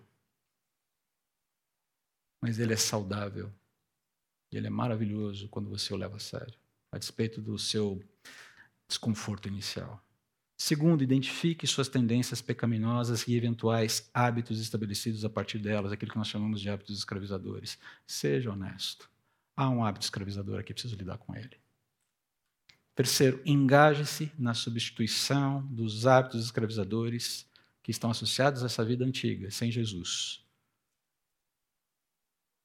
Speaker 1: mas ele é saudável e ele é maravilhoso quando você o leva a sério, a despeito do seu desconforto inicial. Segundo, identifique suas tendências pecaminosas e eventuais hábitos estabelecidos a partir delas, aquilo que nós chamamos de hábitos escravizadores. Seja honesto. Há um hábito escravizador aqui, preciso lidar com ele. Terceiro, engaje-se na substituição dos hábitos escravizadores que estão associados a essa vida antiga, sem Jesus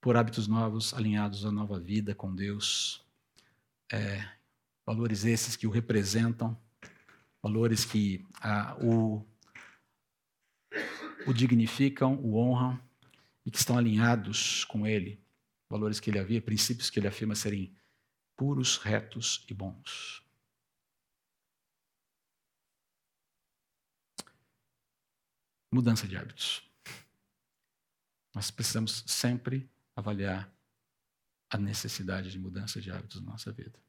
Speaker 1: por hábitos novos alinhados à nova vida com Deus. É, valores esses que o representam, valores que o, o dignificam, o honram e que estão alinhados com ele. Valores que ele havia, princípios que ele afirma serem puros, retos e bons. Mudança de hábitos. Nós precisamos sempre avaliar a necessidade de mudança de hábitos na nossa vida.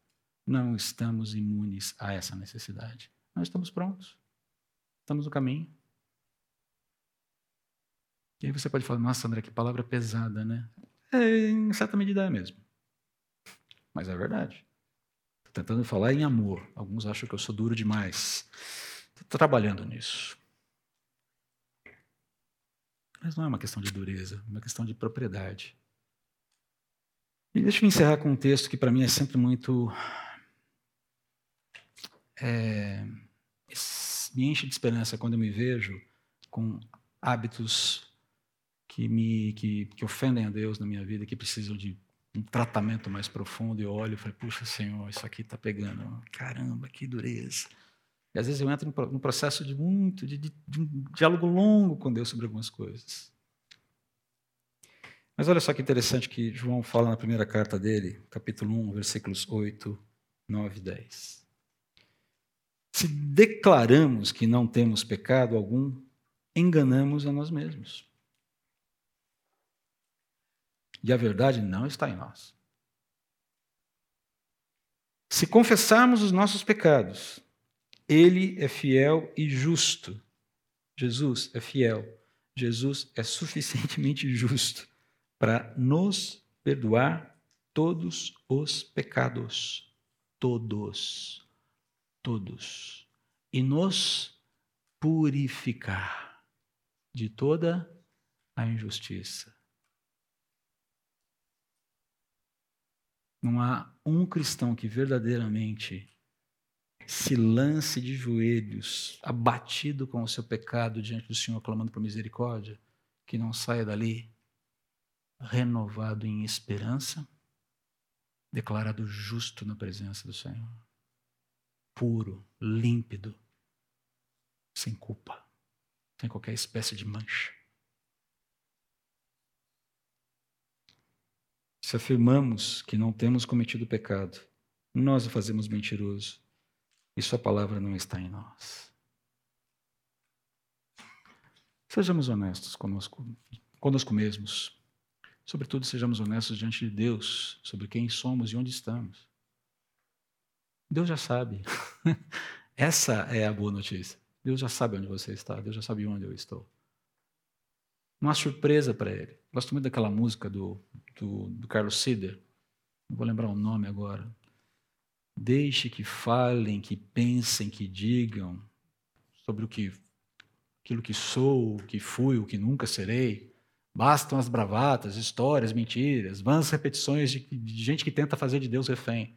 Speaker 1: Não estamos imunes a essa necessidade. Nós estamos prontos. Estamos no caminho. E aí você pode falar, nossa, André, que palavra pesada, né? É, em certa medida é mesmo. Mas é verdade. Estou tentando falar em amor. Alguns acham que eu sou duro demais. Estou trabalhando nisso. Mas não é uma questão de dureza, é uma questão de propriedade. E deixa eu encerrar com um texto que para mim é sempre muito. É, me enche de esperança quando eu me vejo com hábitos que me que, que ofendem a Deus na minha vida, que precisam de um tratamento mais profundo. E olho e falo, puxa, Senhor, isso aqui está pegando. Caramba, que dureza. E às vezes eu entro num processo de muito, de, de, de um diálogo longo com Deus sobre algumas coisas. Mas olha só que interessante que João fala na primeira carta dele, capítulo 1, versículos 8, 9 e 10. Se declaramos que não temos pecado algum, enganamos a nós mesmos. E a verdade não está em nós. Se confessarmos os nossos pecados, Ele é fiel e justo. Jesus é fiel. Jesus é suficientemente justo para nos perdoar todos os pecados. Todos. Todos. E nos purificar de toda a injustiça. Não há um cristão que verdadeiramente se lance de joelhos, abatido com o seu pecado diante do Senhor, clamando por misericórdia, que não saia dali renovado em esperança, declarado justo na presença do Senhor, puro, límpido, sem culpa, sem qualquer espécie de mancha. Se afirmamos que não temos cometido pecado, nós o fazemos mentiroso e Sua palavra não está em nós. Sejamos honestos conosco, conosco mesmos. Sobretudo, sejamos honestos diante de Deus sobre quem somos e onde estamos. Deus já sabe. Essa é a boa notícia. Deus já sabe onde você está, Deus já sabe onde eu estou. Há surpresa para ele. Gosto muito daquela música do, do, do Carlos Sider. Não vou lembrar o nome agora. Deixe que falem, que pensem, que digam sobre o que aquilo que sou, o que fui, o que nunca serei. Bastam as bravatas, histórias, mentiras, vãs repetições de, de gente que tenta fazer de Deus refém.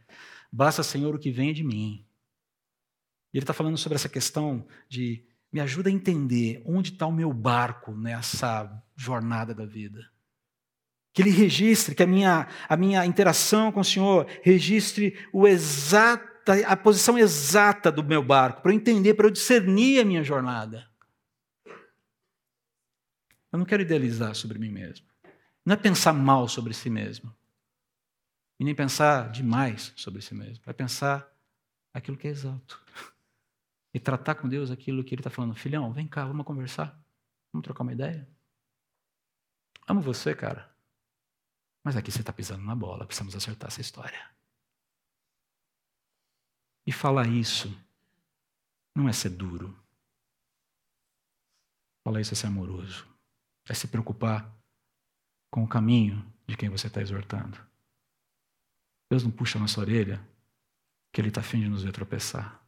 Speaker 1: Basta, Senhor, o que vem de mim. E ele está falando sobre essa questão de me ajuda a entender onde está o meu barco nessa jornada da vida. Que ele registre, que a minha, a minha interação com o Senhor registre o a posição exata do meu barco, para eu entender, para eu discernir a minha jornada. Eu não quero idealizar sobre mim mesmo. Não é pensar mal sobre si mesmo. E nem pensar demais sobre si mesmo. É pensar aquilo que é exato. E tratar com Deus aquilo que Ele está falando. Filhão, vem cá, vamos conversar. Vamos trocar uma ideia. Amo você, cara. Mas aqui você está pisando na bola. Precisamos acertar essa história. E falar isso não é ser duro. Falar isso é ser amoroso é se preocupar com o caminho de quem você está exortando. Deus não puxa a nossa orelha que Ele está afim de nos ver tropeçar.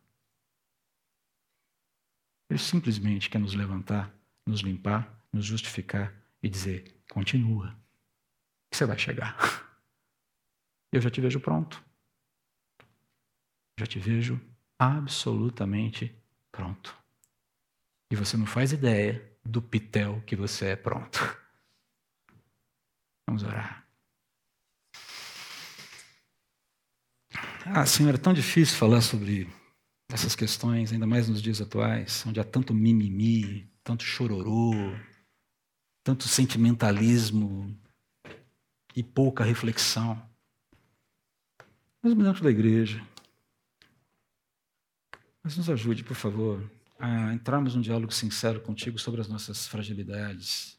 Speaker 1: Ele simplesmente quer nos levantar, nos limpar, nos justificar e dizer: continua, você vai chegar. Eu já te vejo pronto. Já te vejo absolutamente pronto. E você não faz ideia do pitel que você é pronto. Vamos orar. Ah, Senhor, é tão difícil falar sobre essas questões, ainda mais nos dias atuais, onde há tanto mimimi, tanto chororô, tanto sentimentalismo e pouca reflexão. Mesmo dentro da igreja. Mas nos ajude, por favor, a entrarmos num diálogo sincero contigo sobre as nossas fragilidades,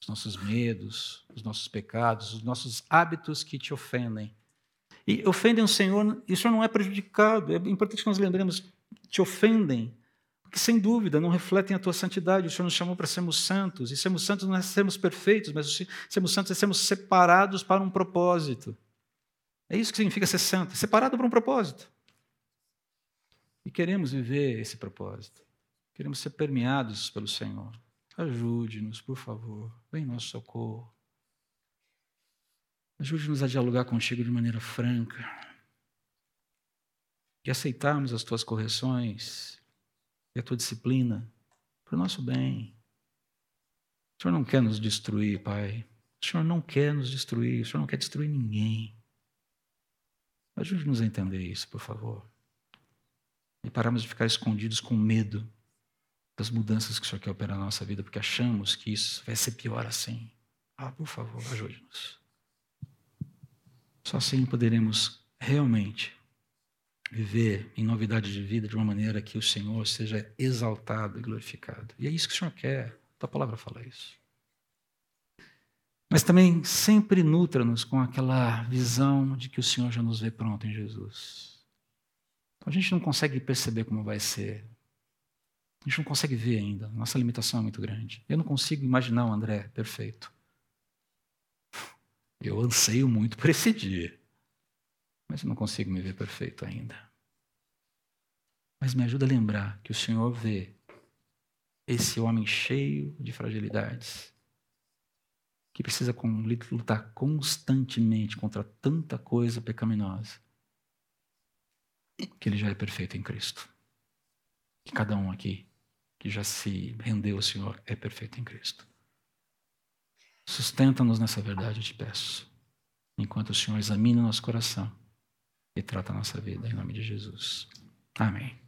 Speaker 1: os nossos medos, os nossos pecados, os nossos hábitos que te ofendem. E ofendem o Senhor, e o Senhor não é prejudicado. É importante que nós lembremos, te ofendem, porque sem dúvida não refletem a tua santidade. O Senhor nos chamou para sermos santos, e sermos santos não é sermos perfeitos, mas sermos santos é sermos separados para um propósito. É isso que significa ser santo, separado para um propósito. E queremos viver esse propósito. Queremos ser permeados pelo Senhor. Ajude-nos, por favor. Vem nosso socorro. Ajude-nos a dialogar contigo de maneira franca. E aceitarmos as tuas correções e a tua disciplina para o nosso bem. O Senhor não quer nos destruir, Pai. O Senhor não quer nos destruir. O Senhor não quer destruir ninguém. Ajude-nos a entender isso, por favor. E pararmos de ficar escondidos com medo das mudanças que o Senhor quer operar na nossa vida, porque achamos que isso vai ser pior assim. Ah, por favor, ajude-nos. Só assim poderemos realmente viver em novidade de vida de uma maneira que o Senhor seja exaltado e glorificado. E é isso que o Senhor quer. A palavra fala isso. Mas também sempre nutra-nos com aquela visão de que o Senhor já nos vê pronto em Jesus. Então, a gente não consegue perceber como vai ser, a gente não consegue ver ainda. Nossa limitação é muito grande. Eu não consigo imaginar o André perfeito. Eu anseio muito por esse dia. Mas eu não consigo me ver perfeito ainda. Mas me ajuda a lembrar que o Senhor vê esse homem cheio de fragilidades, que precisa lutar constantemente contra tanta coisa pecaminosa, que ele já é perfeito em Cristo. Que cada um aqui que já se rendeu ao Senhor é perfeito em Cristo. Sustenta-nos nessa verdade, eu te peço, enquanto o Senhor examina nosso coração e trata a nossa vida, em nome de Jesus. Amém.